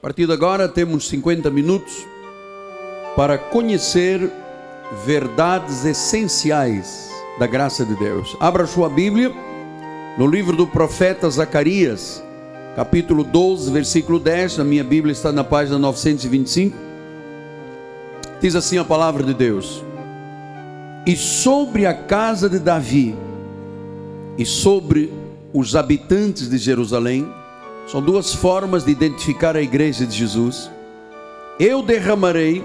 A partir de agora temos 50 minutos para conhecer verdades essenciais da graça de Deus. Abra sua Bíblia no livro do profeta Zacarias, capítulo 12, versículo 10. Na minha Bíblia está na página 925. Diz assim a palavra de Deus: E sobre a casa de Davi e sobre os habitantes de Jerusalém, são duas formas de identificar a igreja de Jesus. Eu derramarei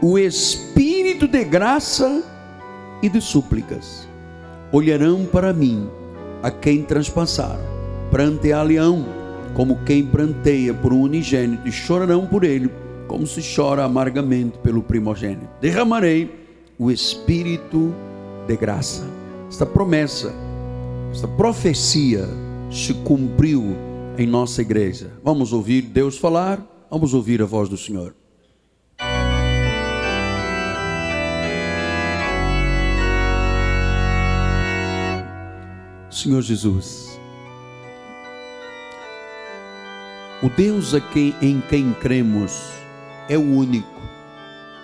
o espírito de graça e de súplicas. Olharão para mim a quem transpassaram, prantear leão, como quem pranteia por um unigênito, e chorarão por ele, como se chora amargamente pelo primogênito. Derramarei o espírito de graça. Esta promessa, esta profecia se cumpriu em nossa igreja. Vamos ouvir Deus falar, vamos ouvir a voz do Senhor. Senhor Jesus, o Deus a quem, em quem cremos é o único,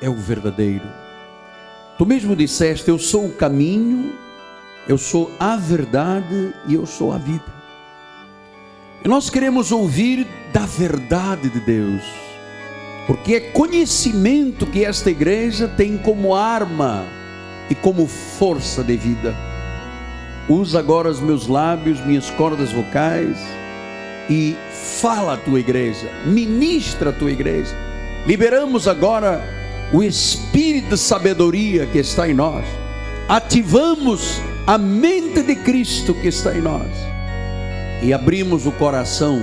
é o verdadeiro. Tu mesmo disseste: Eu sou o caminho, eu sou a verdade e eu sou a vida. E nós queremos ouvir da verdade de Deus, porque é conhecimento que esta igreja tem como arma e como força de vida. Usa agora os meus lábios, minhas cordas vocais e fala a tua igreja, ministra a tua igreja. Liberamos agora o espírito de sabedoria que está em nós, ativamos a mente de Cristo que está em nós e abrimos o coração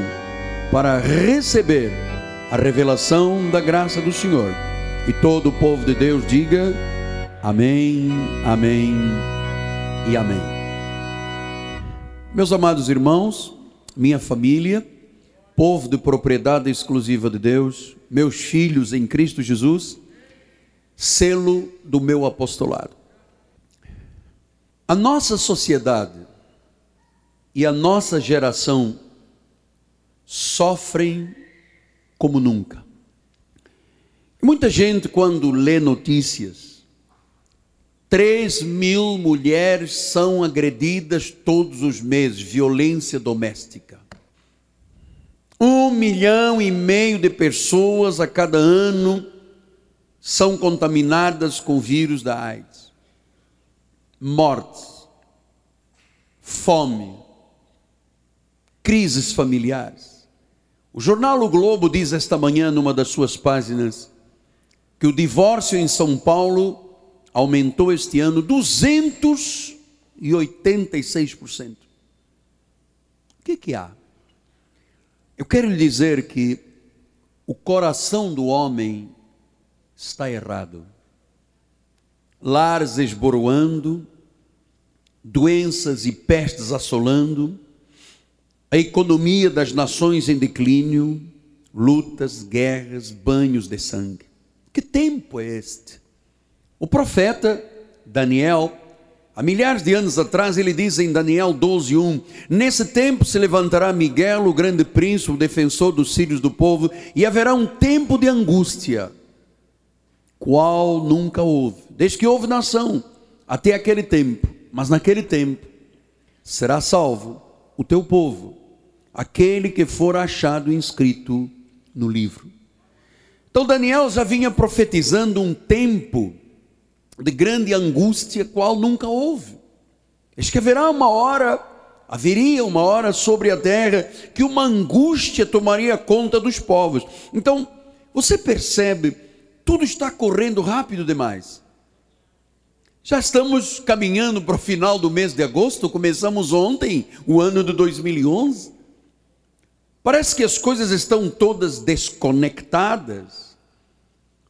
para receber a revelação da graça do Senhor. E todo o povo de Deus diga: Amém, Amém e Amém. Meus amados irmãos, minha família, povo de propriedade exclusiva de Deus, meus filhos em Cristo Jesus, selo do meu apostolado. A nossa sociedade e a nossa geração sofrem como nunca. Muita gente, quando lê notícias, 3 mil mulheres são agredidas todos os meses, violência doméstica. Um milhão e meio de pessoas a cada ano são contaminadas com o vírus da AIDS. Mortes, fome, crises familiares. O jornal O Globo diz esta manhã, numa das suas páginas, que o divórcio em São Paulo aumentou este ano 286%. O que, que há? Eu quero lhe dizer que o coração do homem está errado. Lares esboroando, doenças e pestes assolando, a economia das nações em declínio, lutas, guerras, banhos de sangue. Que tempo é este? O profeta Daniel, há milhares de anos atrás, ele diz em Daniel 12:1: Nesse tempo se levantará Miguel, o grande príncipe, o defensor dos filhos do povo, e haverá um tempo de angústia, qual nunca houve, desde que houve nação, até aquele tempo. Mas naquele tempo será salvo o teu povo aquele que for achado inscrito no livro. Então Daniel já vinha profetizando um tempo de grande angústia, qual nunca houve. Escreverá uma hora, haveria uma hora sobre a terra que uma angústia tomaria conta dos povos. Então, você percebe, tudo está correndo rápido demais. Já estamos caminhando para o final do mês de agosto, começamos ontem o ano de 2011. Parece que as coisas estão todas desconectadas.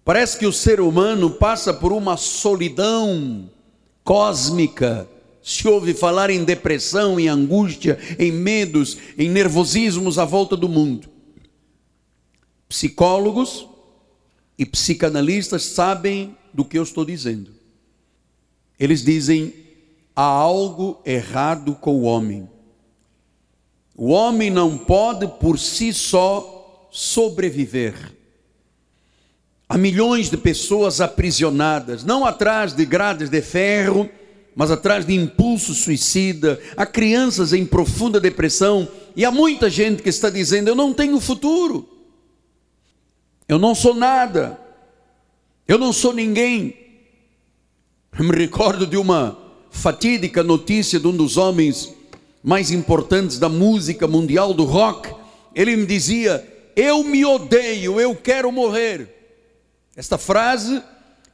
Parece que o ser humano passa por uma solidão cósmica. Se ouve falar em depressão, em angústia, em medos, em nervosismos à volta do mundo. Psicólogos e psicanalistas sabem do que eu estou dizendo. Eles dizem: há algo errado com o homem. O homem não pode por si só sobreviver. Há milhões de pessoas aprisionadas, não atrás de grades de ferro, mas atrás de impulso suicida. Há crianças em profunda depressão e há muita gente que está dizendo: Eu não tenho futuro, eu não sou nada, eu não sou ninguém. Me recordo de uma fatídica notícia de um dos homens mais importantes da música mundial do rock. Ele me dizia: Eu me odeio, eu quero morrer. Esta frase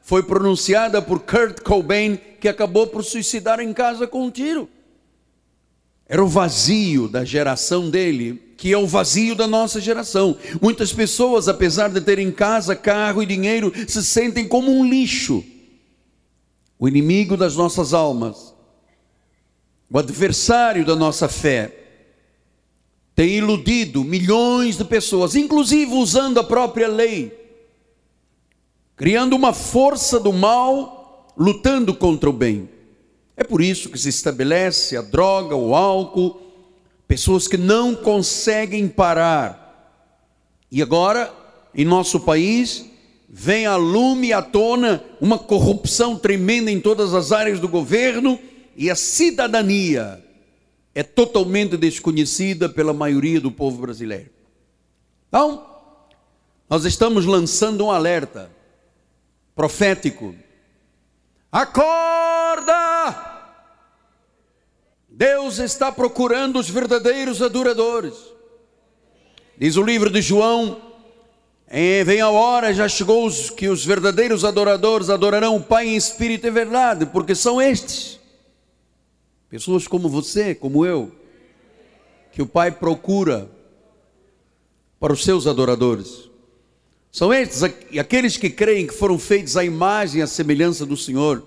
foi pronunciada por Kurt Cobain, que acabou por suicidar em casa com um tiro. Era o vazio da geração dele, que é o vazio da nossa geração. Muitas pessoas, apesar de terem casa, carro e dinheiro, se sentem como um lixo o inimigo das nossas almas, o adversário da nossa fé, tem iludido milhões de pessoas, inclusive usando a própria lei, criando uma força do mal, lutando contra o bem. É por isso que se estabelece a droga, o álcool, pessoas que não conseguem parar. E agora, em nosso país, vem a lume à tona uma corrupção tremenda em todas as áreas do governo e a cidadania é totalmente desconhecida pela maioria do povo brasileiro. Então, nós estamos lançando um alerta profético. Acorda! Deus está procurando os verdadeiros adoradores. Diz o livro de João, vem a hora, já chegou os, que os verdadeiros adoradores adorarão o Pai em espírito e verdade, porque são estes. Pessoas como você, como eu, que o Pai procura para os seus adoradores. São estes aqueles que creem que foram feitos à imagem e à semelhança do Senhor.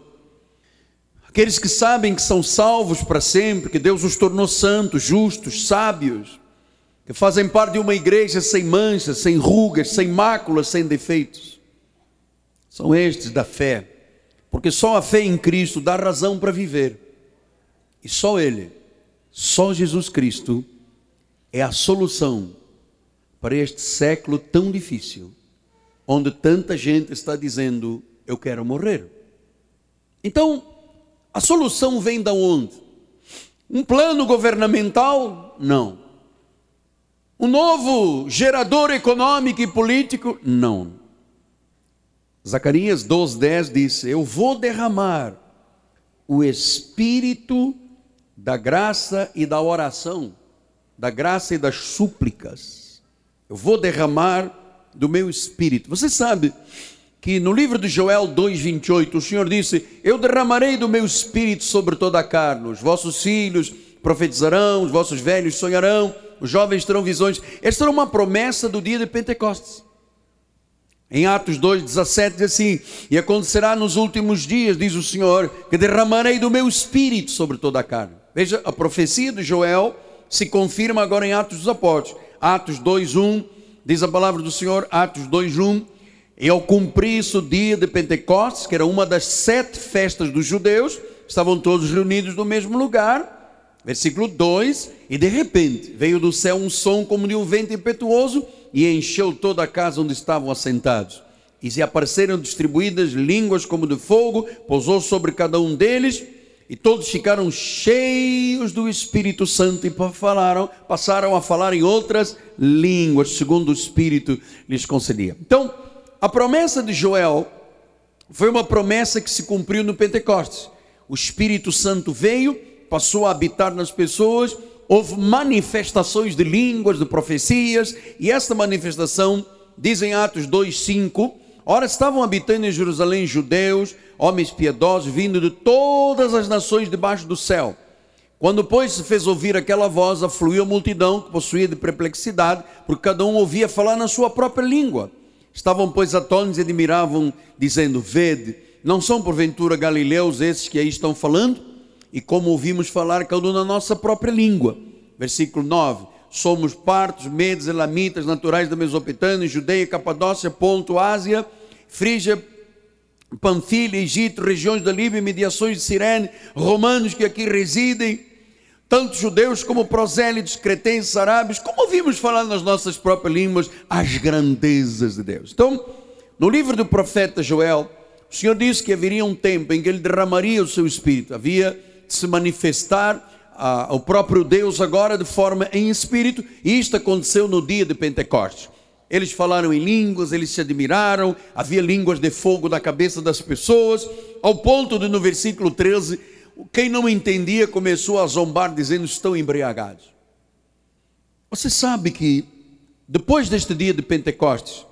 Aqueles que sabem que são salvos para sempre, que Deus os tornou santos, justos, sábios que fazem parte de uma igreja sem manchas, sem rugas, sem máculas, sem defeitos. São estes da fé, porque só a fé em Cristo dá razão para viver. E só Ele, só Jesus Cristo, é a solução para este século tão difícil, onde tanta gente está dizendo: Eu quero morrer. Então, a solução vem da onde? Um plano governamental? Não. Um novo gerador econômico e político? Não. Zacarias 12:10 disse: Eu vou derramar o espírito da graça e da oração, da graça e das súplicas. Eu vou derramar do meu espírito. Você sabe que no livro de Joel 2:28 o Senhor disse: Eu derramarei do meu espírito sobre toda a carne. Os vossos filhos profetizarão, os vossos velhos sonharão os jovens terão visões. Esta era uma promessa do dia de Pentecostes. Em Atos 2,17 diz assim: E acontecerá nos últimos dias, diz o Senhor, que derramarei do meu espírito sobre toda a carne. Veja, a profecia de Joel se confirma agora em Atos dos Apóstolos. Atos 2,1 diz a palavra do Senhor, Atos 2,1. E ao cumprir-se o dia de Pentecostes, que era uma das sete festas dos judeus, estavam todos reunidos no mesmo lugar Versículo 2: E de repente veio do céu um som como de um vento impetuoso e encheu toda a casa onde estavam assentados. E se apareceram distribuídas línguas como de fogo, pousou sobre cada um deles, e todos ficaram cheios do Espírito Santo e falaram, passaram a falar em outras línguas, segundo o Espírito lhes concedia. Então, a promessa de Joel foi uma promessa que se cumpriu no Pentecostes. O Espírito Santo veio passou a habitar nas pessoas, houve manifestações de línguas, de profecias, e esta manifestação, dizem Atos 2,5, ora estavam habitando em Jerusalém judeus, homens piedosos, vindo de todas as nações debaixo do céu. Quando, pois, se fez ouvir aquela voz, afluiu a multidão, que possuía de perplexidade, porque cada um ouvia falar na sua própria língua. Estavam, pois, atônitos e admiravam, dizendo: Vede, não são porventura galileus esses que aí estão falando? E como ouvimos falar, cada um na nossa própria língua. Versículo 9: Somos partos, medos, elamitas, naturais da Mesopotâmia, Judeia, Capadócia, Ponto, Ásia, Frígia, Panfilha, Egito, regiões da Líbia, mediações de Sirene, romanos que aqui residem. tanto judeus como prosélitos, cretenses, árabes, como ouvimos falar nas nossas próprias línguas as grandezas de Deus. Então, no livro do profeta Joel, o Senhor disse que haveria um tempo em que ele derramaria o seu espírito, havia se manifestar o próprio Deus agora de forma em espírito, e isto aconteceu no dia de Pentecostes. Eles falaram em línguas, eles se admiraram, havia línguas de fogo na cabeça das pessoas, ao ponto de no versículo 13, quem não entendia começou a zombar, dizendo: estão embriagados. Você sabe que depois deste dia de Pentecostes,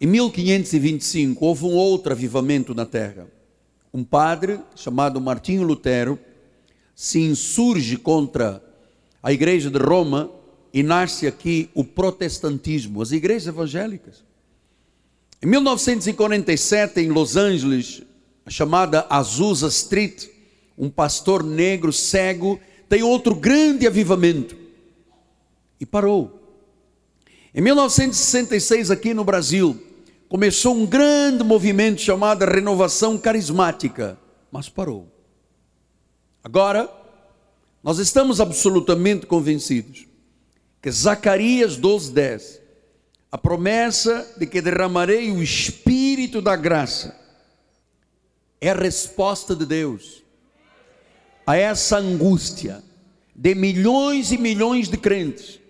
em 1525, houve um outro avivamento na terra. Um padre chamado Martinho Lutero se insurge contra a igreja de Roma e nasce aqui o protestantismo, as igrejas evangélicas. Em 1947, em Los Angeles, a chamada Azusa Street, um pastor negro cego tem outro grande avivamento e parou. Em 1966, aqui no Brasil, começou um grande movimento chamado Renovação Carismática, mas parou. Agora, nós estamos absolutamente convencidos que Zacarias 12:10, a promessa de que derramarei o espírito da graça, é a resposta de Deus a essa angústia de milhões e milhões de crentes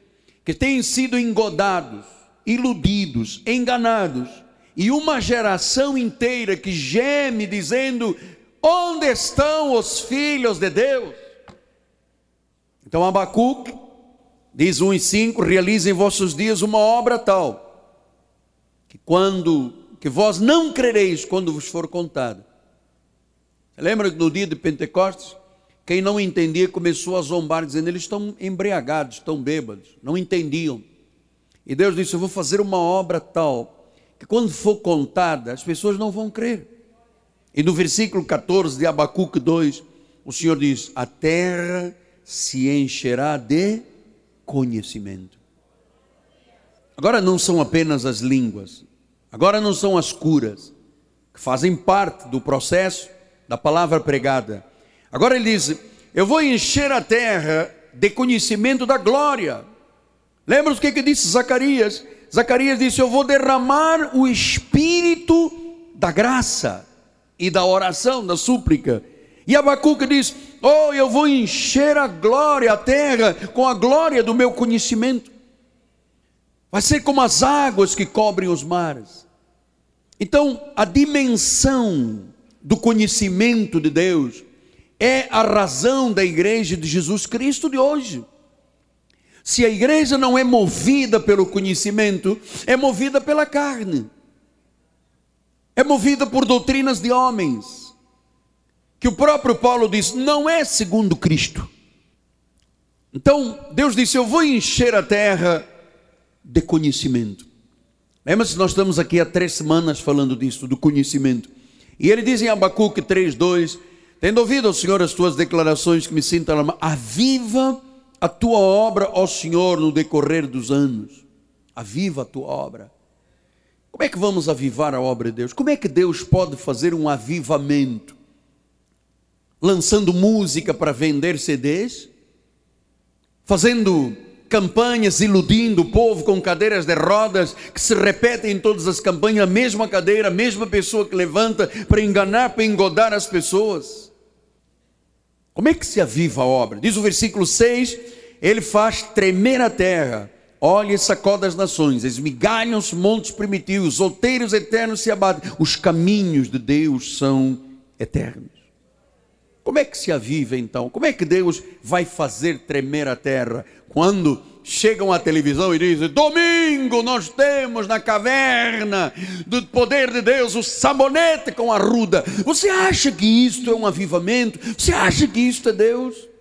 que têm sido engodados, iludidos, enganados, e uma geração inteira que geme dizendo: onde estão os filhos de Deus? Então Abacuque diz 1 e 5: realizem em vossos dias uma obra tal, que quando que vós não crereis quando vos for contado. Lembra que no dia de Pentecostes, quem não entendia começou a zombar, dizendo: eles estão embriagados, estão bêbados, não entendiam. E Deus disse: Eu vou fazer uma obra tal, que quando for contada, as pessoas não vão crer. E no versículo 14 de Abacuque 2, o Senhor diz: A terra se encherá de conhecimento. Agora não são apenas as línguas, agora não são as curas, que fazem parte do processo da palavra pregada. Agora ele diz: Eu vou encher a terra de conhecimento da glória. Lembra o que, que disse Zacarias? Zacarias disse: Eu vou derramar o espírito da graça e da oração, da súplica. E Abacuque diz: Oh, eu vou encher a glória, a terra, com a glória do meu conhecimento. Vai ser como as águas que cobrem os mares. Então, a dimensão do conhecimento de Deus é a razão da igreja de Jesus Cristo de hoje. Se a igreja não é movida pelo conhecimento, é movida pela carne, é movida por doutrinas de homens que o próprio Paulo diz, não é segundo Cristo. Então, Deus disse: Eu vou encher a terra de conhecimento. Lembra-se, nós estamos aqui há três semanas falando disso, do conhecimento. E ele diz em Abacuque 3,2: Tendo ouvido, Senhor, as tuas declarações que me sintam, aviva a tua obra, ó Senhor, no decorrer dos anos. Aviva a tua obra. Como é que vamos avivar a obra de Deus? Como é que Deus pode fazer um avivamento? lançando música para vender CDs, fazendo campanhas iludindo o povo com cadeiras de rodas que se repetem em todas as campanhas, a mesma cadeira, a mesma pessoa que levanta para enganar, para engodar as pessoas. Como é que se aviva a obra? Diz o versículo 6: Ele faz tremer a terra, olha e sacode as nações, esmigalham os montes primitivos, os outeiros eternos se abatem, os caminhos de Deus são eternos. Como é que se aviva então? Como é que Deus vai fazer tremer a terra? Quando chegam à televisão e dizem: Domingo nós temos na caverna do poder de Deus o sabonete com a ruda. Você acha que isto é um avivamento? Você acha que isto é Deus?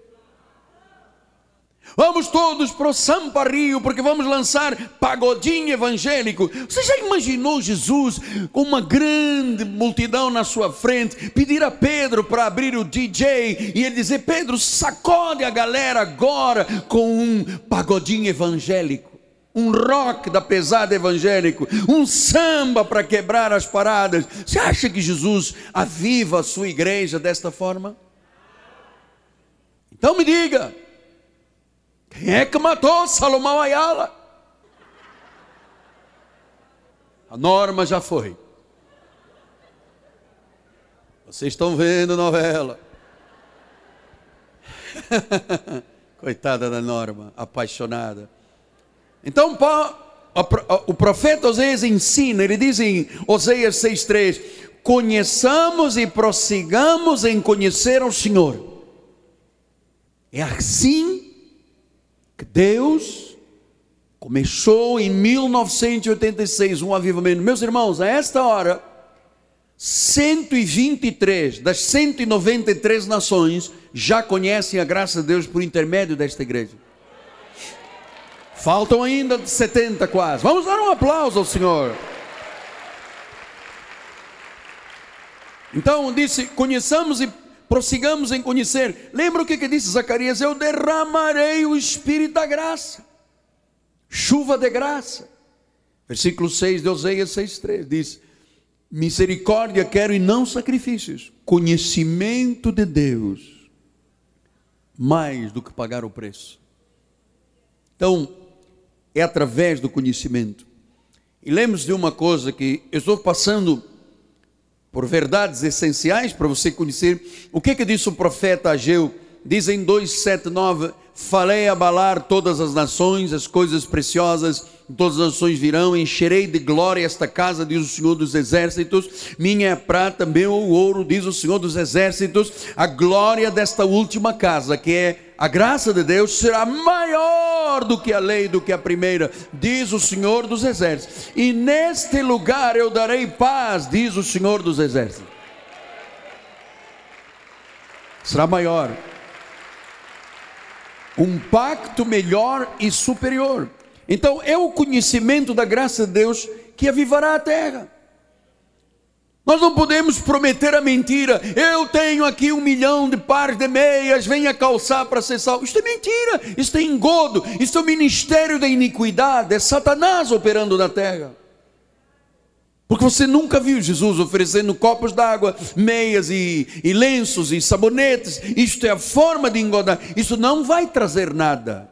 Vamos todos para o Sampa Rio, porque vamos lançar pagodinho evangélico. Você já imaginou Jesus com uma grande multidão na sua frente, pedir a Pedro para abrir o DJ e ele dizer: Pedro, sacode a galera agora com um pagodinho evangélico um rock da pesada evangélico, um samba para quebrar as paradas. Você acha que Jesus aviva a sua igreja desta forma? Então me diga, quem é que matou Salomão Ayala? A norma já foi. Vocês estão vendo novela. Coitada da Norma, apaixonada. Então, o profeta Oséias ensina, ele diz em Oséias 6,3: Conheçamos e prossigamos em conhecer o Senhor. É assim que Deus começou em 1986 um avivamento. Meus irmãos, a esta hora, 123 das 193 nações já conhecem a graça de Deus por intermédio desta igreja. Faltam ainda 70 quase. Vamos dar um aplauso ao Senhor. Então disse: conheçamos e prossigamos em conhecer. Lembra o que, que disse Zacarias? Eu derramarei o Espírito da graça, chuva de graça. Versículo 6 de Oséias 6,3 diz: Misericórdia quero e não sacrifícios, conhecimento de Deus, mais do que pagar o preço. Então, é através do conhecimento. E lembre-se de uma coisa que eu estou passando por verdades essenciais para você conhecer. O que é que disse o profeta Ageu? Diz em 279: Falei abalar todas as nações, as coisas preciosas, todas as nações virão, encherei de glória esta casa, diz o Senhor dos Exércitos. Minha é prata, meu ouro, diz o Senhor dos Exércitos. A glória desta última casa, que é a graça de Deus será maior do que a lei, do que a primeira, diz o Senhor dos Exércitos. E neste lugar eu darei paz, diz o Senhor dos Exércitos. Será maior. Um pacto melhor e superior. Então é o conhecimento da graça de Deus que avivará a terra. Nós não podemos prometer a mentira. Eu tenho aqui um milhão de pares de meias, venha calçar para ser salvo. Isso é mentira, isso é engodo, isso é o ministério da iniquidade, é Satanás operando na terra. Porque você nunca viu Jesus oferecendo copos d'água, meias e, e lenços e sabonetes. Isto é a forma de engodar. Isso não vai trazer nada.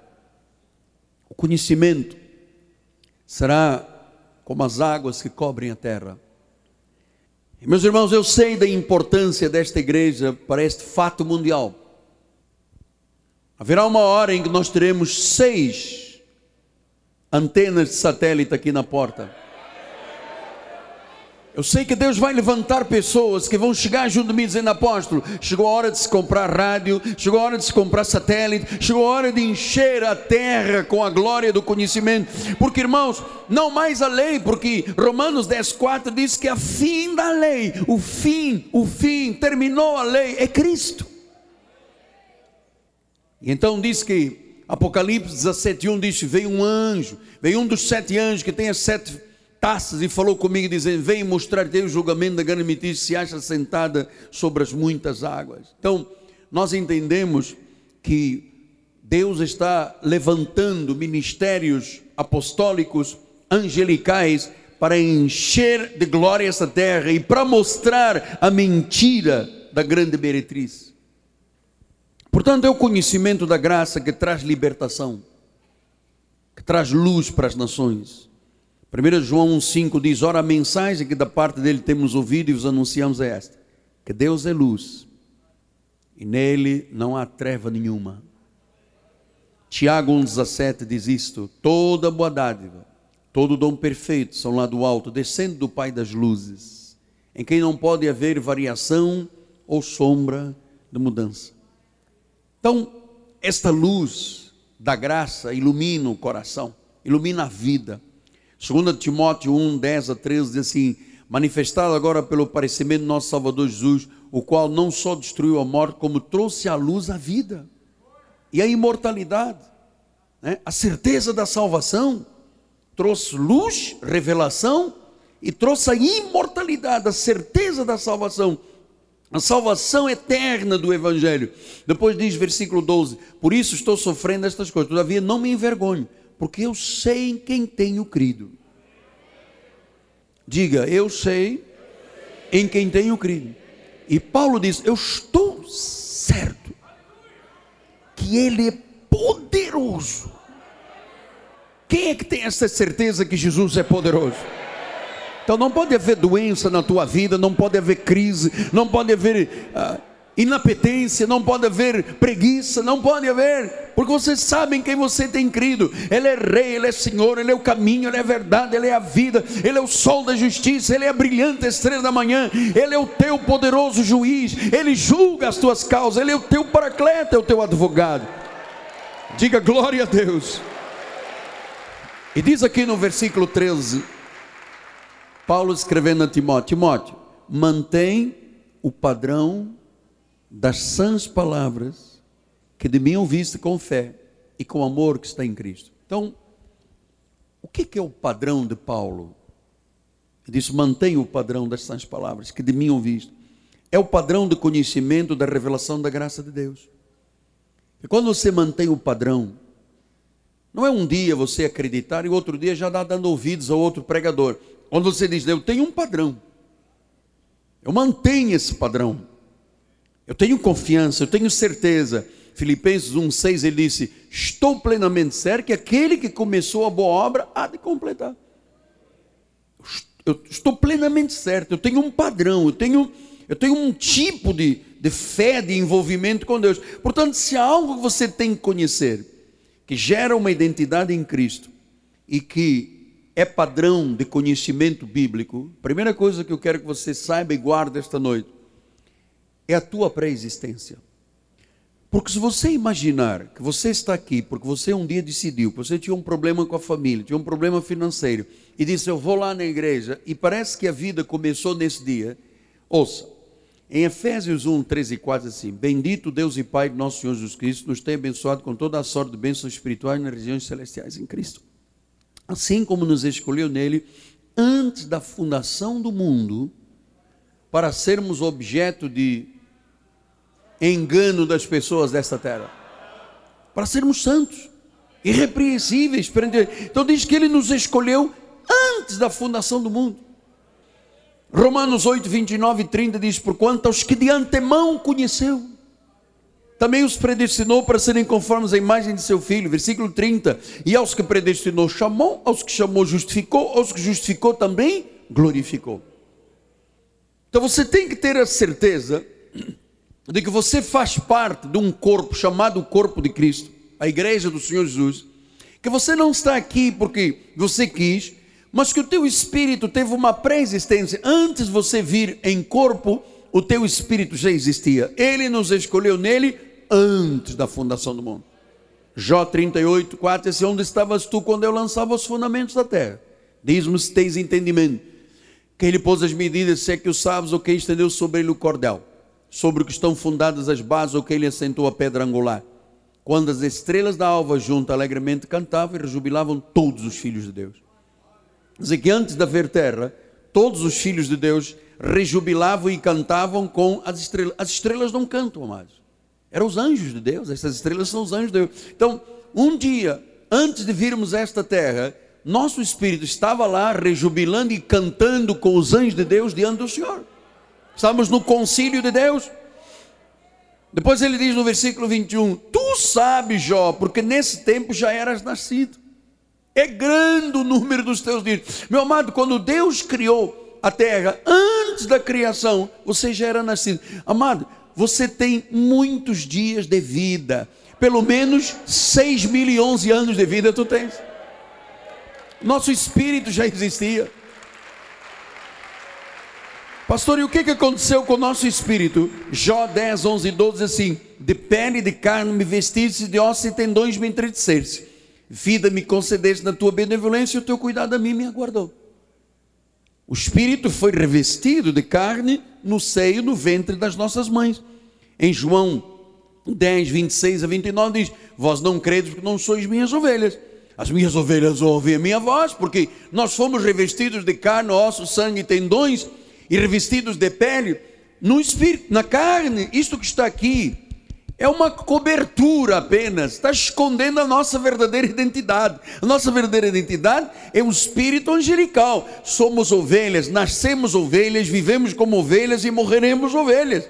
O conhecimento será como as águas que cobrem a terra. E, meus irmãos, eu sei da importância desta igreja para este fato mundial. Haverá uma hora em que nós teremos seis antenas de satélite aqui na porta. Eu sei que Deus vai levantar pessoas que vão chegar junto de mim dizendo: Apóstolo, chegou a hora de se comprar rádio, chegou a hora de se comprar satélite, chegou a hora de encher a terra com a glória do conhecimento. Porque, irmãos, não mais a lei, porque Romanos 10,4 diz que a fim da lei, o fim, o fim, terminou a lei, é Cristo. E então diz que Apocalipse 17,1 diz: Veio um anjo, veio um dos sete anjos que tem as sete taças e falou comigo, dizendo: Vem mostrar-te o julgamento da grande mentira, se acha sentada sobre as muitas águas. Então, nós entendemos que Deus está levantando ministérios apostólicos, angelicais, para encher de glória essa terra e para mostrar a mentira da grande meretriz. Portanto, é o conhecimento da graça que traz libertação, que traz luz para as nações. 1 João 1,5 diz: Ora, a mensagem que da parte dele temos ouvido e vos anunciamos é esta: que Deus é luz e nele não há treva nenhuma. Tiago 1,17 diz isto: toda boa dádiva, todo dom perfeito são lá do alto, descendo do Pai das luzes, em quem não pode haver variação ou sombra de mudança. Então, esta luz da graça ilumina o coração, ilumina a vida 2 Timóteo 1, 10 a 13 diz assim: manifestado agora pelo aparecimento do nosso Salvador Jesus, o qual não só destruiu a morte, como trouxe à luz a vida e a imortalidade, né? a certeza da salvação, trouxe luz, revelação e trouxe a imortalidade, a certeza da salvação. A salvação eterna do Evangelho. Depois diz, versículo 12: Por isso estou sofrendo estas coisas, todavia não me envergonho, porque eu sei em quem tenho crido. Diga, eu sei em quem tenho crido. E Paulo diz: Eu estou certo que Ele é poderoso. Quem é que tem essa certeza que Jesus é poderoso? Então não pode haver doença na tua vida, não pode haver crise, não pode haver uh, inapetência, não pode haver preguiça, não pode haver, porque vocês sabem quem você tem crido. Ele é rei, ele é senhor, ele é o caminho, ele é a verdade, ele é a vida, ele é o sol da justiça, ele é a brilhante estrela da manhã, ele é o teu poderoso juiz, ele julga as tuas causas, ele é o teu paracleta, é o teu advogado. Diga glória a Deus. E diz aqui no versículo 13, Paulo escrevendo a Timóteo: Timóteo, mantém o padrão das sãs palavras que de mim ouviste com fé e com amor que está em Cristo. Então, o que é o padrão de Paulo? Ele diz: mantém o padrão das sãs palavras que de mim ouviste. É o padrão de conhecimento da revelação da graça de Deus. E quando você mantém o padrão, não é um dia você acreditar e outro dia já dá dando ouvidos ao outro pregador. Quando você diz, eu tenho um padrão, eu mantenho esse padrão, eu tenho confiança, eu tenho certeza. Filipenses 1,6 ele disse: Estou plenamente certo que aquele que começou a boa obra há de completar. Eu estou plenamente certo, eu tenho um padrão, eu tenho, eu tenho um tipo de, de fé, de envolvimento com Deus. Portanto, se há algo que você tem que conhecer, que gera uma identidade em Cristo e que é padrão de conhecimento bíblico, primeira coisa que eu quero que você saiba e guarde esta noite é a tua pré-existência. Porque se você imaginar que você está aqui porque você um dia decidiu que você tinha um problema com a família, tinha um problema financeiro, e disse: Eu vou lá na igreja, e parece que a vida começou nesse dia, ouça, em Efésios 1, 13 e 4, assim: Bendito Deus e Pai de nosso Senhor Jesus Cristo, nos tem abençoado com toda a sorte de bênçãos espirituais nas regiões celestiais em Cristo. Assim como nos escolheu nele antes da fundação do mundo, para sermos objeto de engano das pessoas desta terra, para sermos santos, irrepreensíveis. Então diz que Ele nos escolheu antes da fundação do mundo. Romanos 8, 29 e 30 diz: Porquanto aos que de antemão conheceu, também os predestinou para serem conformes à imagem de seu filho. Versículo 30. E aos que predestinou, chamou, aos que chamou, justificou, aos que justificou também, glorificou. Então você tem que ter a certeza de que você faz parte de um corpo chamado Corpo de Cristo, a igreja do Senhor Jesus, que você não está aqui porque você quis, mas que o teu espírito teve uma pré-existência. Antes de você vir em corpo, o teu espírito já existia. Ele nos escolheu nele antes da fundação do mundo. Jó 38, 4, esse onde estavas tu quando eu lançava os fundamentos da terra? Diz-me se tens entendimento. Quem ele pôs as medidas, se é que o sabes, ou quem estendeu sobre ele o cordel, sobre o que estão fundadas as bases, ou quem ele assentou a pedra angular. Quando as estrelas da alva junto alegremente cantavam e rejubilavam todos os filhos de Deus dizer que antes de haver terra, todos os filhos de Deus rejubilavam e cantavam com as estrelas. As estrelas não cantam, amados. Eram os anjos de Deus, essas estrelas são os anjos de Deus. Então, um dia, antes de virmos esta terra, nosso espírito estava lá rejubilando e cantando com os anjos de Deus diante do Senhor. Estávamos no concílio de Deus. Depois ele diz no versículo 21: Tu sabes, Jó, porque nesse tempo já eras nascido. É grande o número dos teus dias. Meu amado, quando Deus criou a terra, antes da criação, você já era nascido. Amado, você tem muitos dias de vida. Pelo menos 6 mil e 11 anos de vida tu tens. Nosso espírito já existia. Pastor, e o que, aconteceu com o nosso espírito? Jó 10, 11 e 12 assim: De pele e de carne me vestiste, de ossos e tendões me entreteceste vida me concedeste na tua benevolência, e o teu cuidado a mim me aguardou. O espírito foi revestido de carne no seio, no ventre das nossas mães. Em João 10, 26 a 29 diz: Vós não credes porque não sois minhas ovelhas. As minhas ovelhas ouvem a minha voz, porque nós fomos revestidos de carne, ossos, sangue e tendões, e revestidos de pele no espírito, na carne. Isto que está aqui é uma cobertura apenas, está escondendo a nossa verdadeira identidade. A nossa verdadeira identidade é um espírito angelical. Somos ovelhas, nascemos ovelhas, vivemos como ovelhas e morreremos ovelhas.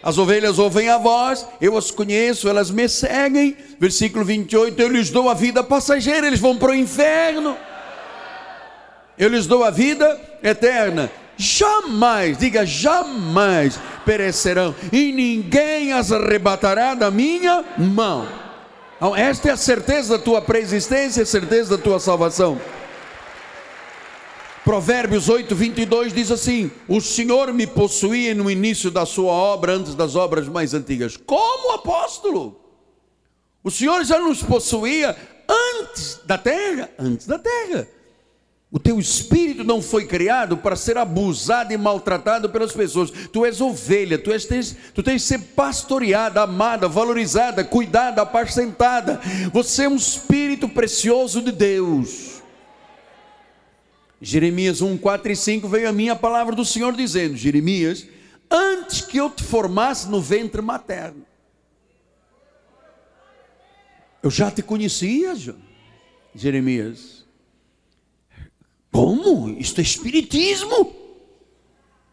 As ovelhas ouvem a voz, eu as conheço, elas me seguem. Versículo 28, eu lhes dou a vida passageira, eles vão para o inferno. Eu lhes dou a vida eterna. Jamais, diga jamais perecerão, e ninguém as arrebatará da minha mão. Então, esta é a certeza da tua preexistência, a certeza da tua salvação. Provérbios 8, 22 diz assim: O Senhor me possuía no início da sua obra, antes das obras mais antigas. Como apóstolo? O Senhor já nos possuía antes da terra, antes da terra. O teu espírito não foi criado para ser abusado e maltratado pelas pessoas. Tu és ovelha, tu, és, tens, tu tens que ser pastoreada, amada, valorizada, cuidada, apacentada. Você é um espírito precioso de Deus. Jeremias 1, 4 e 5 veio a minha palavra do Senhor dizendo: Jeremias, antes que eu te formasse no ventre materno, eu já te conhecia, Jeremias. Como? Isto é espiritismo.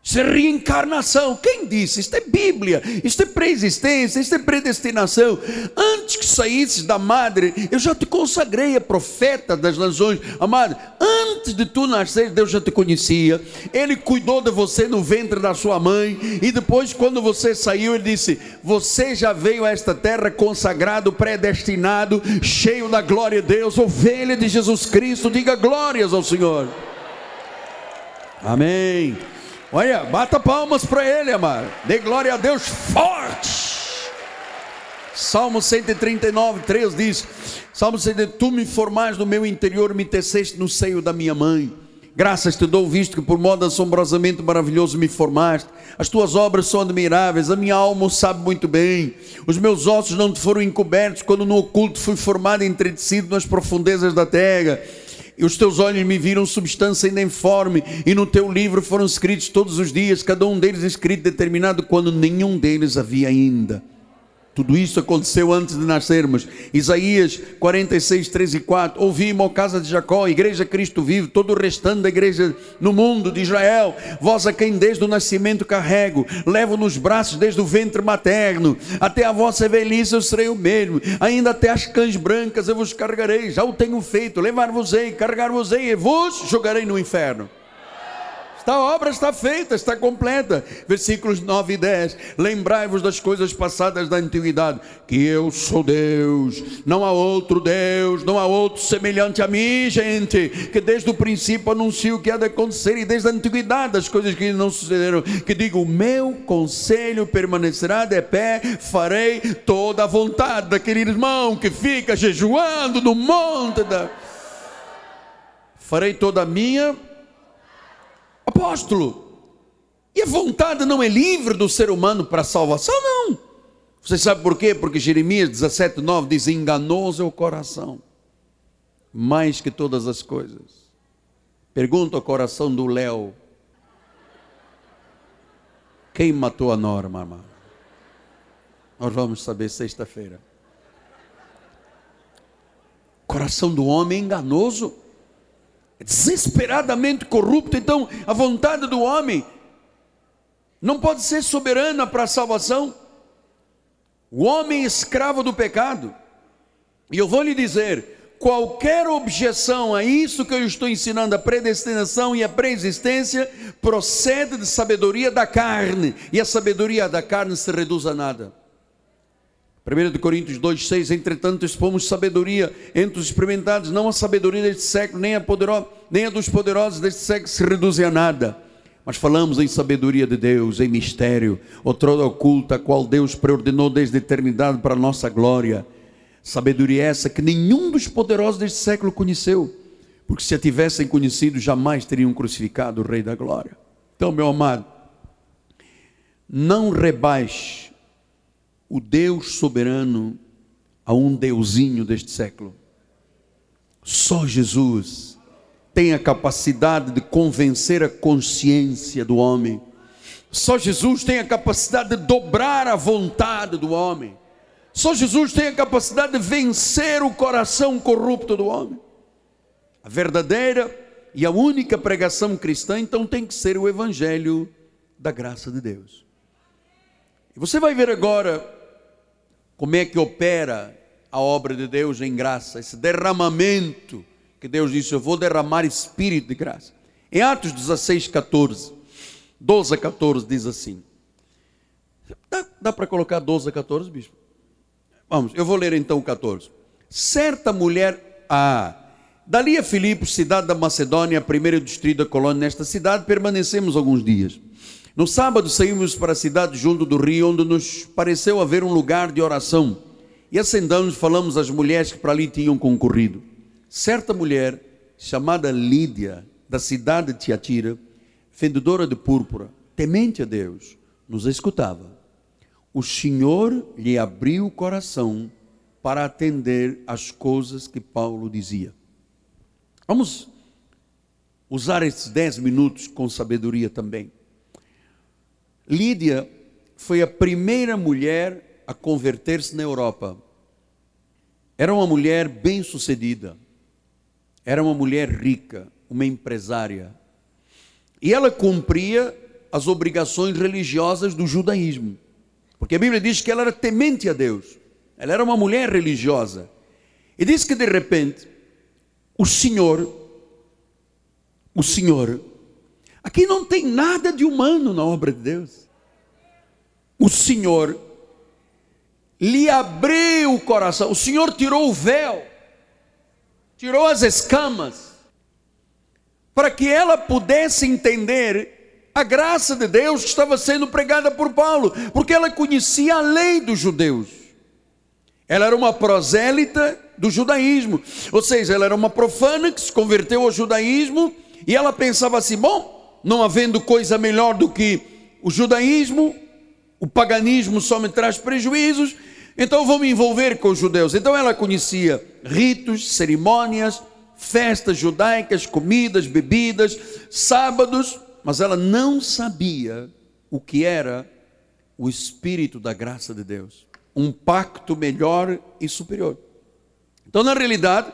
Isso é reencarnação. Quem disse? Isto é Bíblia, isto é preexistência, isto é predestinação. Antes que saísses da madre, eu já te consagrei a profeta das nações. Amado, antes de tu nascer, Deus já te conhecia. Ele cuidou de você no ventre da sua mãe. E depois, quando você saiu, ele disse: Você já veio a esta terra consagrado, predestinado, cheio da glória de Deus, ovelha de Jesus Cristo. Diga glórias ao Senhor. Amém. Olha, bata palmas para ele, amado. Dê glória a Deus forte. Salmo 139, 3 diz: Salmo 139, Tu me formaste no meu interior, me teceste no seio da minha mãe. Graças te dou, visto que por modo assombrosamente maravilhoso me formaste. As tuas obras são admiráveis, a minha alma o sabe muito bem. Os meus ossos não te foram encobertos quando no oculto fui formado e entretecido nas profundezas da terra e os teus olhos me viram substância ainda informe, e no teu livro foram escritos todos os dias, cada um deles escrito determinado quando nenhum deles havia ainda. Tudo isso aconteceu antes de nascermos. Isaías 46, 3 e 4. Ouvimos, casa de Jacó, igreja Cristo vivo, todo o restante da igreja no mundo de Israel. Vós a quem desde o nascimento carrego, levo nos braços desde o ventre materno. Até a vossa velhice eu serei o mesmo. Ainda até as cães brancas eu vos carregarei. Já o tenho feito. Levar-vos-ei, carregar-vos-ei e vos jogarei no inferno. A obra está feita, está completa. Versículos 9 e 10. Lembrai-vos das coisas passadas da antiguidade, que eu sou Deus, não há outro Deus, não há outro semelhante a mim, gente, que desde o princípio anuncio o que há de acontecer e desde a antiguidade as coisas que não sucederam, que digo, o meu conselho permanecerá de pé, farei toda a vontade daquele irmão que fica jejuando no monte da farei toda a minha Apóstolo, e a vontade não é livre do ser humano para a salvação? Não. Você sabe por quê? Porque Jeremias 17, 9 diz: enganoso é o coração, mais que todas as coisas. Pergunta ao coração do Léo: quem matou a norma, amado? Nós vamos saber sexta-feira. Coração do homem é enganoso desesperadamente corrupto. Então, a vontade do homem não pode ser soberana para a salvação. O homem é escravo do pecado. E eu vou lhe dizer: qualquer objeção a isso que eu estou ensinando, a predestinação e a preexistência, procede de sabedoria da carne, e a sabedoria da carne se reduz a nada. 1 Coríntios 2,6, entretanto, expomos sabedoria entre os experimentados, não a sabedoria deste século, nem a, poderosa, nem a dos poderosos deste século se reduzem a nada. Mas falamos em sabedoria de Deus, em mistério, outrora oculta, a qual Deus preordenou desde a eternidade para a nossa glória. Sabedoria essa que nenhum dos poderosos deste século conheceu, porque se a tivessem conhecido, jamais teriam crucificado o Rei da Glória. Então, meu amado, não rebaixe o Deus soberano a um deusinho deste século. Só Jesus tem a capacidade de convencer a consciência do homem. Só Jesus tem a capacidade de dobrar a vontade do homem. Só Jesus tem a capacidade de vencer o coração corrupto do homem. A verdadeira e a única pregação cristã, então, tem que ser o Evangelho da graça de Deus. E você vai ver agora como é que opera a obra de Deus em graça, esse derramamento que Deus disse: Eu vou derramar espírito de graça. Em Atos 16, 14, 12 a 14 diz assim: Dá, dá para colocar 12 a 14, bispo? Vamos, eu vou ler então o 14. Certa mulher, ah, dali a Filipos, cidade da Macedônia, primeiro distrito da colônia, nesta cidade permanecemos alguns dias. No sábado saímos para a cidade junto do rio, onde nos pareceu haver um lugar de oração. E assentamos, falamos às mulheres que para ali tinham concorrido. Certa mulher, chamada Lídia, da cidade de Tiatira, vendedora de púrpura, temente a Deus, nos escutava. O Senhor lhe abriu o coração para atender às coisas que Paulo dizia. Vamos usar esses dez minutos com sabedoria também. Lídia foi a primeira mulher a converter-se na Europa. Era uma mulher bem-sucedida, era uma mulher rica, uma empresária. E ela cumpria as obrigações religiosas do judaísmo. Porque a Bíblia diz que ela era temente a Deus. Ela era uma mulher religiosa. E diz que de repente, o Senhor, o Senhor, aqui não tem nada de humano na obra de Deus. O Senhor lhe abriu o coração, o Senhor tirou o véu, tirou as escamas, para que ela pudesse entender a graça de Deus que estava sendo pregada por Paulo, porque ela conhecia a lei dos judeus. Ela era uma prosélita do judaísmo, ou seja, ela era uma profana que se converteu ao judaísmo e ela pensava assim: bom, não havendo coisa melhor do que o judaísmo, o paganismo só me traz prejuízos, então vou me envolver com os judeus. Então ela conhecia ritos, cerimônias, festas judaicas, comidas, bebidas, sábados, mas ela não sabia o que era o Espírito da graça de Deus, um pacto melhor e superior. Então, na realidade,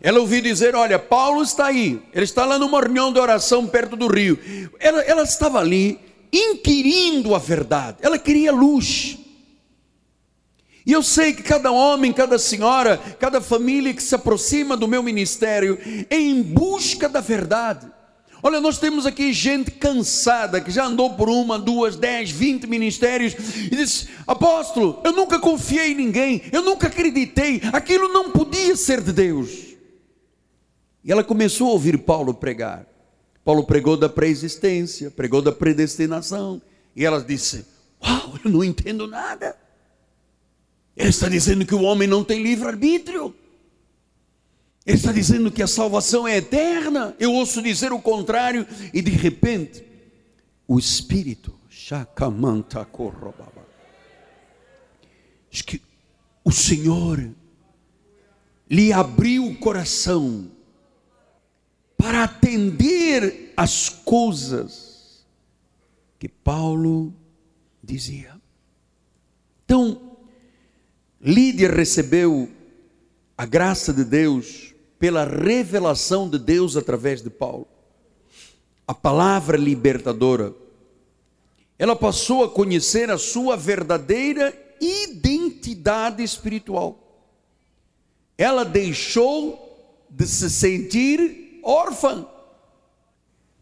ela ouviu dizer: Olha, Paulo está aí, ele está lá numa reunião de oração perto do rio. Ela, ela estava ali inquirindo a verdade, ela queria luz. E eu sei que cada homem, cada senhora, cada família que se aproxima do meu ministério é em busca da verdade. Olha, nós temos aqui gente cansada que já andou por uma, duas, dez, vinte ministérios e diz: Apóstolo, eu nunca confiei em ninguém, eu nunca acreditei, aquilo não podia ser de Deus. E ela começou a ouvir Paulo pregar. Paulo pregou da pré-existência, pregou da predestinação. E ela disse: Uau, eu não entendo nada. Ele está dizendo que o homem não tem livre-arbítrio. Ele está dizendo que a salvação é eterna. Eu ouço dizer o contrário, e de repente, o Espírito, diz que o Senhor lhe abriu o coração para atender as coisas que Paulo dizia. Então, Lídia recebeu a graça de Deus pela revelação de Deus através de Paulo. A palavra libertadora. Ela passou a conhecer a sua verdadeira identidade espiritual. Ela deixou de se sentir órfã.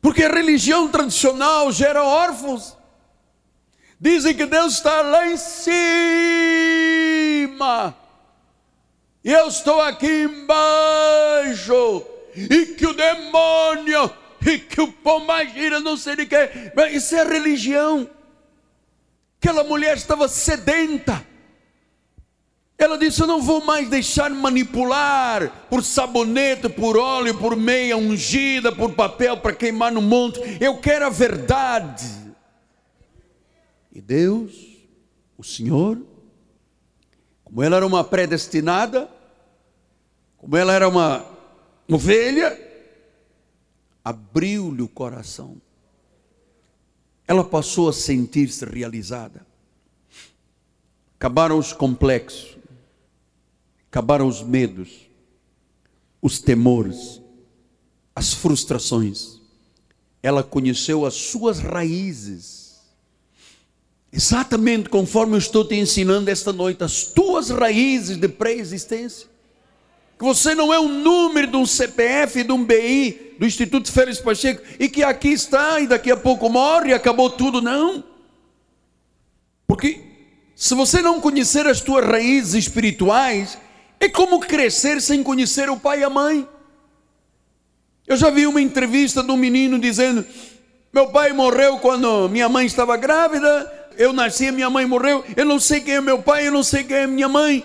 Porque a religião tradicional gera órfãos. Dizem que Deus está lá em cima. E eu estou aqui embaixo. E que o demônio, e que o gira não sei de que. Isso é religião. Aquela mulher estava sedenta ela disse: Eu não vou mais deixar manipular por sabonete, por óleo, por meia ungida, por papel para queimar no monte. Eu quero a verdade. E Deus, o Senhor, como ela era uma predestinada, como ela era uma ovelha, abriu-lhe o coração. Ela passou a sentir-se realizada. Acabaram os complexos acabaram os medos, os temores, as frustrações. Ela conheceu as suas raízes. exatamente conforme eu estou te ensinando esta noite, as tuas raízes de pré-existência. Que você não é um número de um CPF, de um BI, do Instituto Félix Pacheco, e que aqui está e daqui a pouco morre e acabou tudo, não. Porque se você não conhecer as tuas raízes espirituais, é como crescer sem conhecer o pai e a mãe. Eu já vi uma entrevista de um menino dizendo: Meu pai morreu quando minha mãe estava grávida, eu nasci, minha mãe morreu, eu não sei quem é meu pai, eu não sei quem é minha mãe.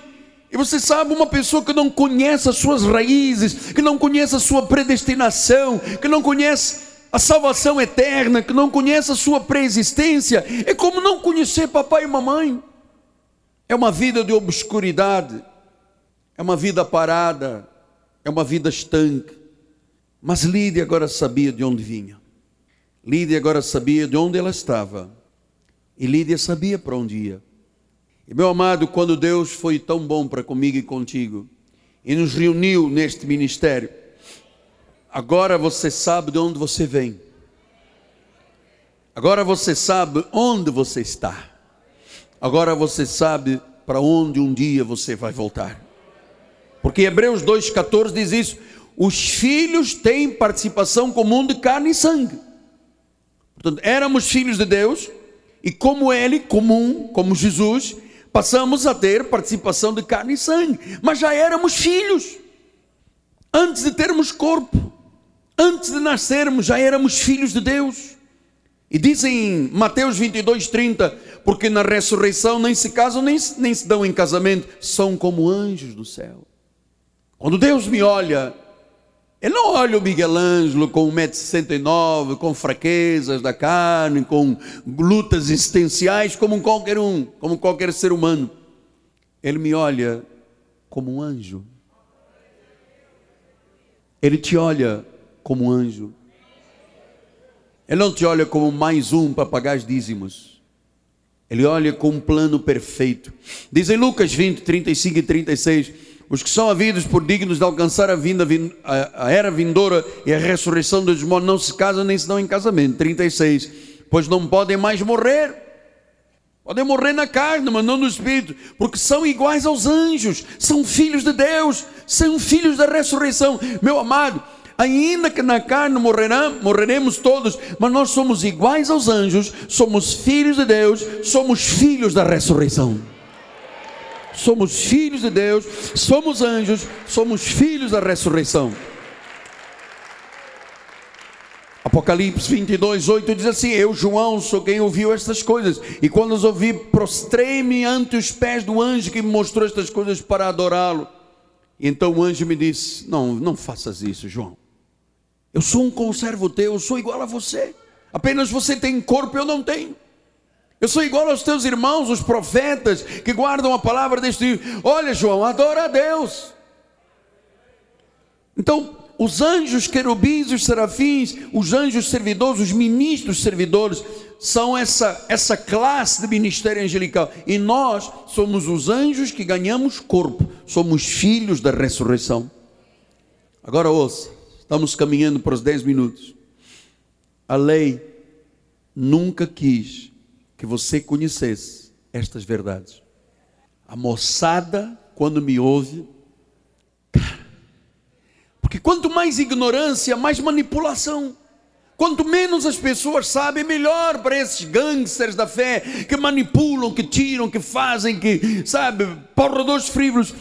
E você sabe, uma pessoa que não conhece as suas raízes, que não conhece a sua predestinação, que não conhece a salvação eterna, que não conhece a sua preexistência, é como não conhecer papai e mamãe. É uma vida de obscuridade, é uma vida parada, é uma vida estanque. Mas Lídia agora sabia de onde vinha. Lídia agora sabia de onde ela estava. E Lídia sabia para onde ia. E meu amado, quando Deus foi tão bom para comigo e contigo, e nos reuniu neste ministério, agora você sabe de onde você vem. Agora você sabe onde você está. Agora você sabe para onde um dia você vai voltar. Porque Hebreus 2,14 diz isso: os filhos têm participação comum de carne e sangue. Portanto, éramos filhos de Deus, e como Ele, comum, como Jesus, passamos a ter participação de carne e sangue, mas já éramos filhos, antes de termos corpo, antes de nascermos, já éramos filhos de Deus. E dizem Mateus 22, 30, porque na ressurreição nem se casam, nem, nem se dão em casamento, são como anjos do céu. Quando Deus me olha, Ele não olha o Miguel Ângelo com 1,69m, com fraquezas da carne, com lutas existenciais, como qualquer um, como qualquer ser humano. Ele me olha como um anjo. Ele te olha como um anjo. Ele não te olha como mais um para pagar os dízimos. Ele olha com um plano perfeito. Diz em Lucas 20, 35 e 36 os que são havidos por dignos de alcançar a, vinda, a era vindoura e a ressurreição dos mortos não se casam nem se dão em casamento. 36. Pois não podem mais morrer. Podem morrer na carne, mas não no espírito, porque são iguais aos anjos, são filhos de Deus, são filhos da ressurreição. Meu amado, ainda que na carne morrerá, morreremos todos, mas nós somos iguais aos anjos, somos filhos de Deus, somos filhos da ressurreição somos filhos de Deus, somos anjos, somos filhos da ressurreição. Apocalipse 22, 8 diz assim: Eu, João, sou quem ouviu estas coisas, e quando as ouvi, prostrei-me ante os pés do anjo que me mostrou estas coisas para adorá-lo. Então o anjo me disse: Não, não faças isso, João. Eu sou um conservo teu, eu sou igual a você. Apenas você tem corpo, eu não tenho. Eu sou igual aos teus irmãos, os profetas, que guardam a palavra deste livro. Olha, João, adora a Deus. Então, os anjos querubins, os serafins, os anjos servidores, os ministros servidores, são essa, essa classe de ministério angelical. E nós somos os anjos que ganhamos corpo, somos filhos da ressurreição. Agora ouça, estamos caminhando para os 10 minutos. A lei nunca quis que você conhecesse estas verdades. A moçada, quando me ouve, porque quanto mais ignorância, mais manipulação. Quanto menos as pessoas sabem, melhor para esses gangsters da fé que manipulam, que tiram, que fazem, que, sabe, porradores frívolos.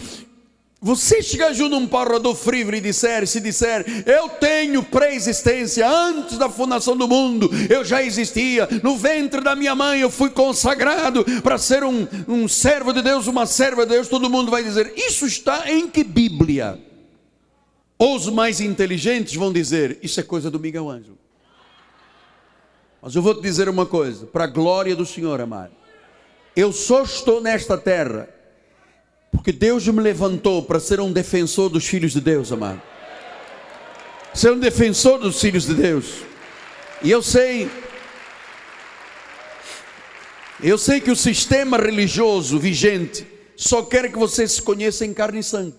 Você chegar junto a um parador frívolo e disser, se disser, eu tenho pré-existência, antes da fundação do mundo, eu já existia, no ventre da minha mãe eu fui consagrado para ser um, um servo de Deus, uma serva de Deus, todo mundo vai dizer, isso está em que Bíblia? Os mais inteligentes vão dizer, isso é coisa do Miguel Ângelo. Mas eu vou te dizer uma coisa, para a glória do Senhor, amado, eu só estou nesta terra porque Deus me levantou para ser um defensor dos filhos de Deus, amado. Ser um defensor dos filhos de Deus. E eu sei, eu sei que o sistema religioso vigente só quer que você se conheça em carne e sangue.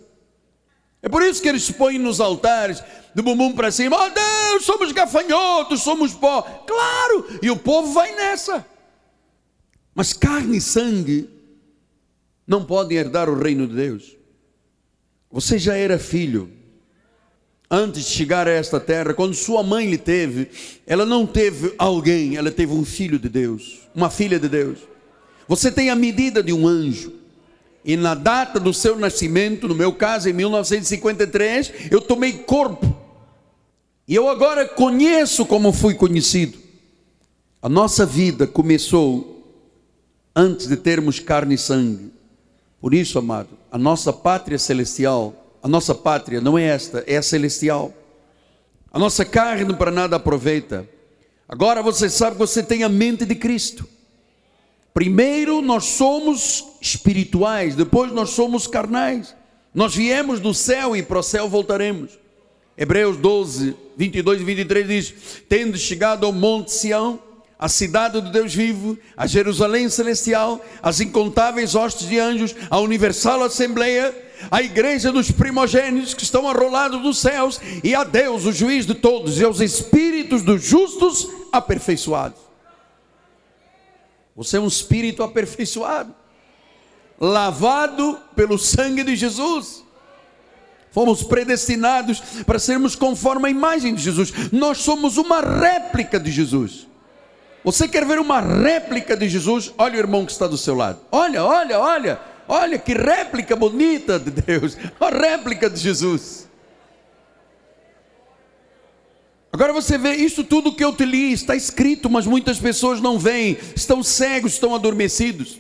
É por isso que eles põem nos altares, do bumbum para cima, oh Deus, somos gafanhotos, somos pó. Claro, e o povo vai nessa. Mas carne e sangue não podem herdar o reino de Deus. Você já era filho antes de chegar a esta terra, quando sua mãe lhe teve, ela não teve alguém, ela teve um filho de Deus, uma filha de Deus. Você tem a medida de um anjo. E na data do seu nascimento, no meu caso, em 1953, eu tomei corpo. E eu agora conheço como fui conhecido. A nossa vida começou antes de termos carne e sangue. Por isso, amado, a nossa pátria celestial, a nossa pátria não é esta, é a celestial. A nossa carne para nada aproveita. Agora você sabe que você tem a mente de Cristo. Primeiro nós somos espirituais, depois nós somos carnais. Nós viemos do céu e para o céu voltaremos. Hebreus 12, 22 e 23 diz: Tendo chegado ao Monte Sião, a cidade do Deus vivo, a Jerusalém celestial, as incontáveis hostes de anjos, a universal assembleia, a igreja dos primogênitos que estão arrolados dos céus, e a Deus, o juiz de todos, e aos espíritos dos justos aperfeiçoados. Você é um espírito aperfeiçoado, lavado pelo sangue de Jesus. Fomos predestinados para sermos conforme a imagem de Jesus. Nós somos uma réplica de Jesus. Você quer ver uma réplica de Jesus? Olha o irmão que está do seu lado. Olha, olha, olha. Olha que réplica bonita de Deus. A réplica de Jesus. Agora você vê isso tudo que eu te li, está escrito, mas muitas pessoas não veem, estão cegos, estão adormecidos.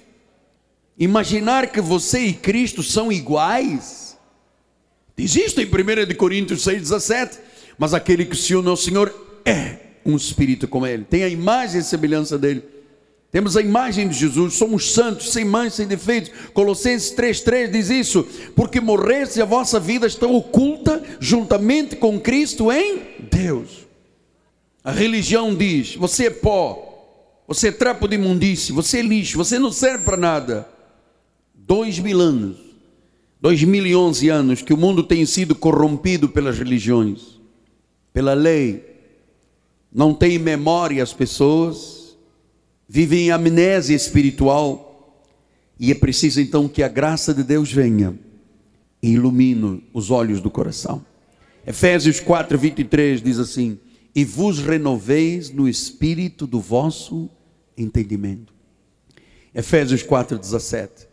Imaginar que você e Cristo são iguais. Isto em 1 Coríntios 6,17. Mas aquele que se une ao Senhor é um espírito com ele, tem a imagem e semelhança dele. Temos a imagem de Jesus, somos santos, sem mães, sem defeitos. Colossenses 3,3 diz isso: porque morreste e a vossa vida está oculta juntamente com Cristo em Deus. A religião diz: você é pó, você é trapo de imundície, você é lixo, você não serve para nada. Dois mil anos, dois mil e onze anos que o mundo tem sido corrompido pelas religiões, pela lei, não tem memória as pessoas, vivem em amnésia espiritual, e é preciso então que a graça de Deus venha e ilumine os olhos do coração. Efésios 4, 23 diz assim: E vos renoveis no espírito do vosso entendimento. Efésios 4, 17.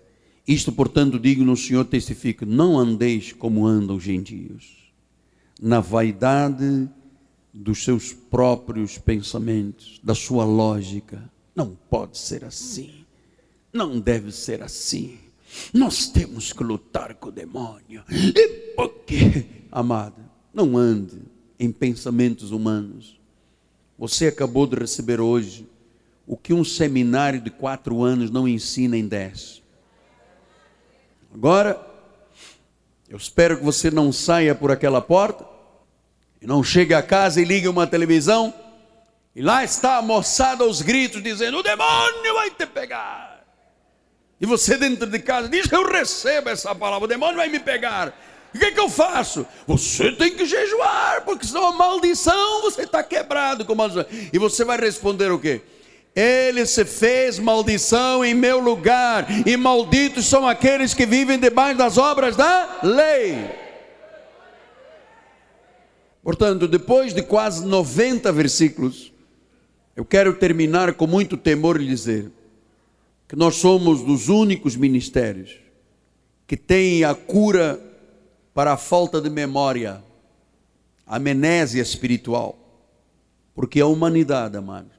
Isto, portanto, digo no Senhor, testifico: não andeis como andam os gentios, na vaidade dos seus próprios pensamentos, da sua lógica. Não pode ser assim. Não deve ser assim. Nós temos que lutar com o demônio. E por quê? Amada, não ande em pensamentos humanos. Você acabou de receber hoje o que um seminário de quatro anos não ensina em dez. Agora, eu espero que você não saia por aquela porta e não chega a casa e liga uma televisão, e lá está a moçada aos gritos, dizendo: O demônio vai te pegar. E você dentro de casa diz: Eu recebo essa palavra, o demônio vai me pegar. O que, é que eu faço? Você tem que jejuar, porque senão a maldição você está quebrado com maldição. E você vai responder o quê? Ele se fez maldição em meu lugar, e malditos são aqueles que vivem debaixo das obras da lei. Portanto, depois de quase 90 versículos, eu quero terminar com muito temor e dizer que nós somos dos únicos ministérios que têm a cura para a falta de memória, a amnésia espiritual. Porque a humanidade, amados,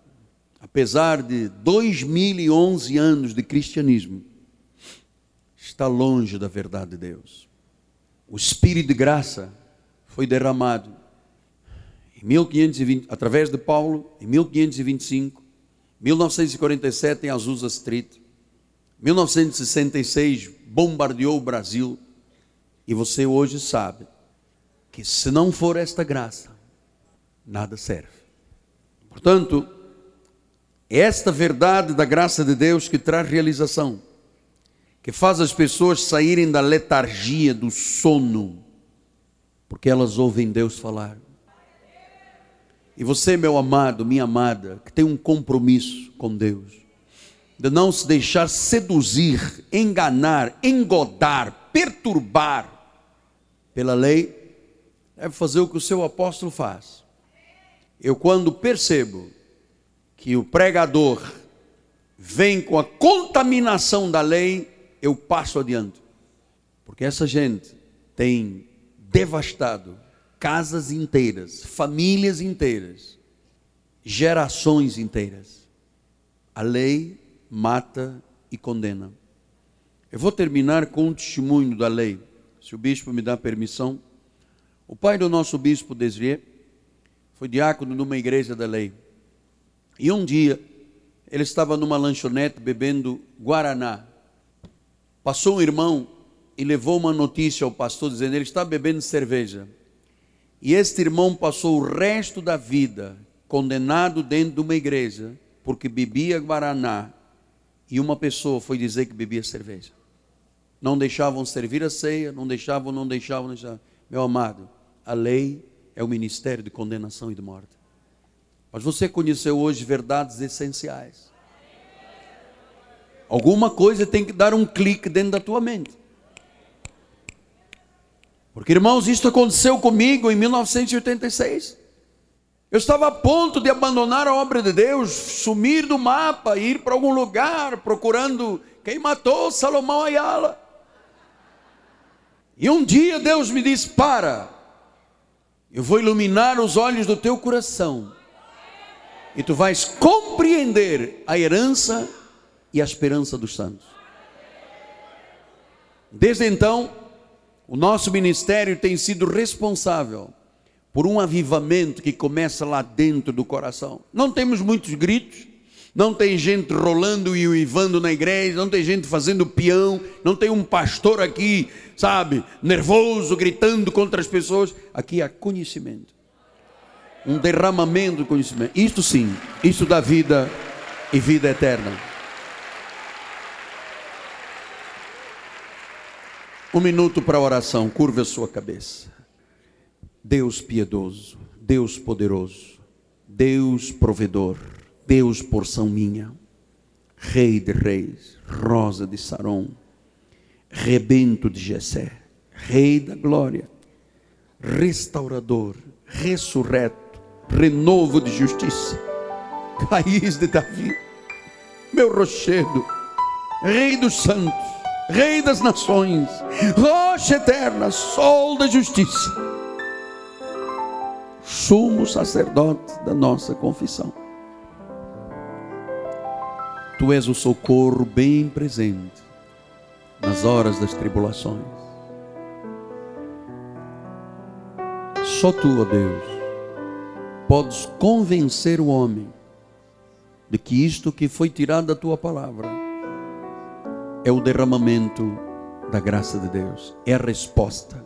apesar de 2011 anos de cristianismo, está longe da verdade de Deus. O Espírito de graça foi derramado em 1520, através de Paulo, em 1525, 1947 em Azusa Street, 1966 bombardeou o Brasil, e você hoje sabe que se não for esta graça, nada serve. Portanto, é esta verdade da graça de Deus que traz realização, que faz as pessoas saírem da letargia, do sono, porque elas ouvem Deus falar. E você, meu amado, minha amada, que tem um compromisso com Deus, de não se deixar seduzir, enganar, engodar, perturbar pela lei, deve fazer o que o seu apóstolo faz. Eu, quando percebo que o pregador vem com a contaminação da lei, eu passo adiante. Porque essa gente tem devastado casas inteiras, famílias inteiras, gerações inteiras. A lei mata e condena. Eu vou terminar com um testemunho da lei, se o bispo me dá permissão. O pai do nosso bispo Desrier foi diácono numa igreja da lei. E um dia ele estava numa lanchonete bebendo guaraná. Passou um irmão e levou uma notícia ao pastor dizendo: ele está bebendo cerveja. E este irmão passou o resto da vida condenado dentro de uma igreja porque bebia guaraná e uma pessoa foi dizer que bebia cerveja. Não deixavam servir a ceia, não deixavam, não deixavam, não deixavam. Meu amado, a lei é o ministério de condenação e de morte. Mas você conheceu hoje verdades essenciais. Alguma coisa tem que dar um clique dentro da tua mente. Porque, irmãos, isso aconteceu comigo em 1986. Eu estava a ponto de abandonar a obra de Deus, sumir do mapa, ir para algum lugar procurando quem matou Salomão Ayala. E um dia Deus me disse: Para, eu vou iluminar os olhos do teu coração, e tu vais compreender a herança e a esperança dos santos. Desde então, o nosso ministério tem sido responsável por um avivamento que começa lá dentro do coração. Não temos muitos gritos, não tem gente rolando e uivando na igreja, não tem gente fazendo peão, não tem um pastor aqui, sabe, nervoso, gritando contra as pessoas. Aqui há conhecimento, um derramamento de conhecimento. Isto sim, isto dá vida e vida eterna. Um minuto para a oração, curva a sua cabeça. Deus piedoso, Deus poderoso, Deus provedor, Deus porção minha, Rei de reis, Rosa de Saron, Rebento de Jessé, Rei da glória, Restaurador, Ressurreto, Renovo de justiça, Raiz de Davi, meu rochedo, Rei dos santos, Rei das nações, Rocha eterna, Sol da justiça sumo sacerdote da nossa confissão. Tu és o socorro bem presente nas horas das tribulações. Só tu, ó Deus, podes convencer o homem de que isto que foi tirado da tua palavra é o derramamento da graça de Deus, é a resposta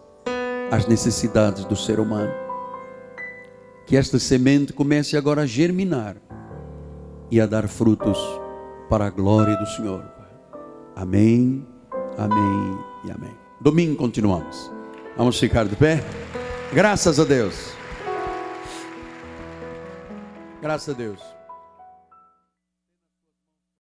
às necessidades do ser humano que esta semente comece agora a germinar e a dar frutos para a glória do Senhor. Amém, amém e amém. Domingo continuamos. Vamos ficar de pé. Graças a Deus. Graças a Deus.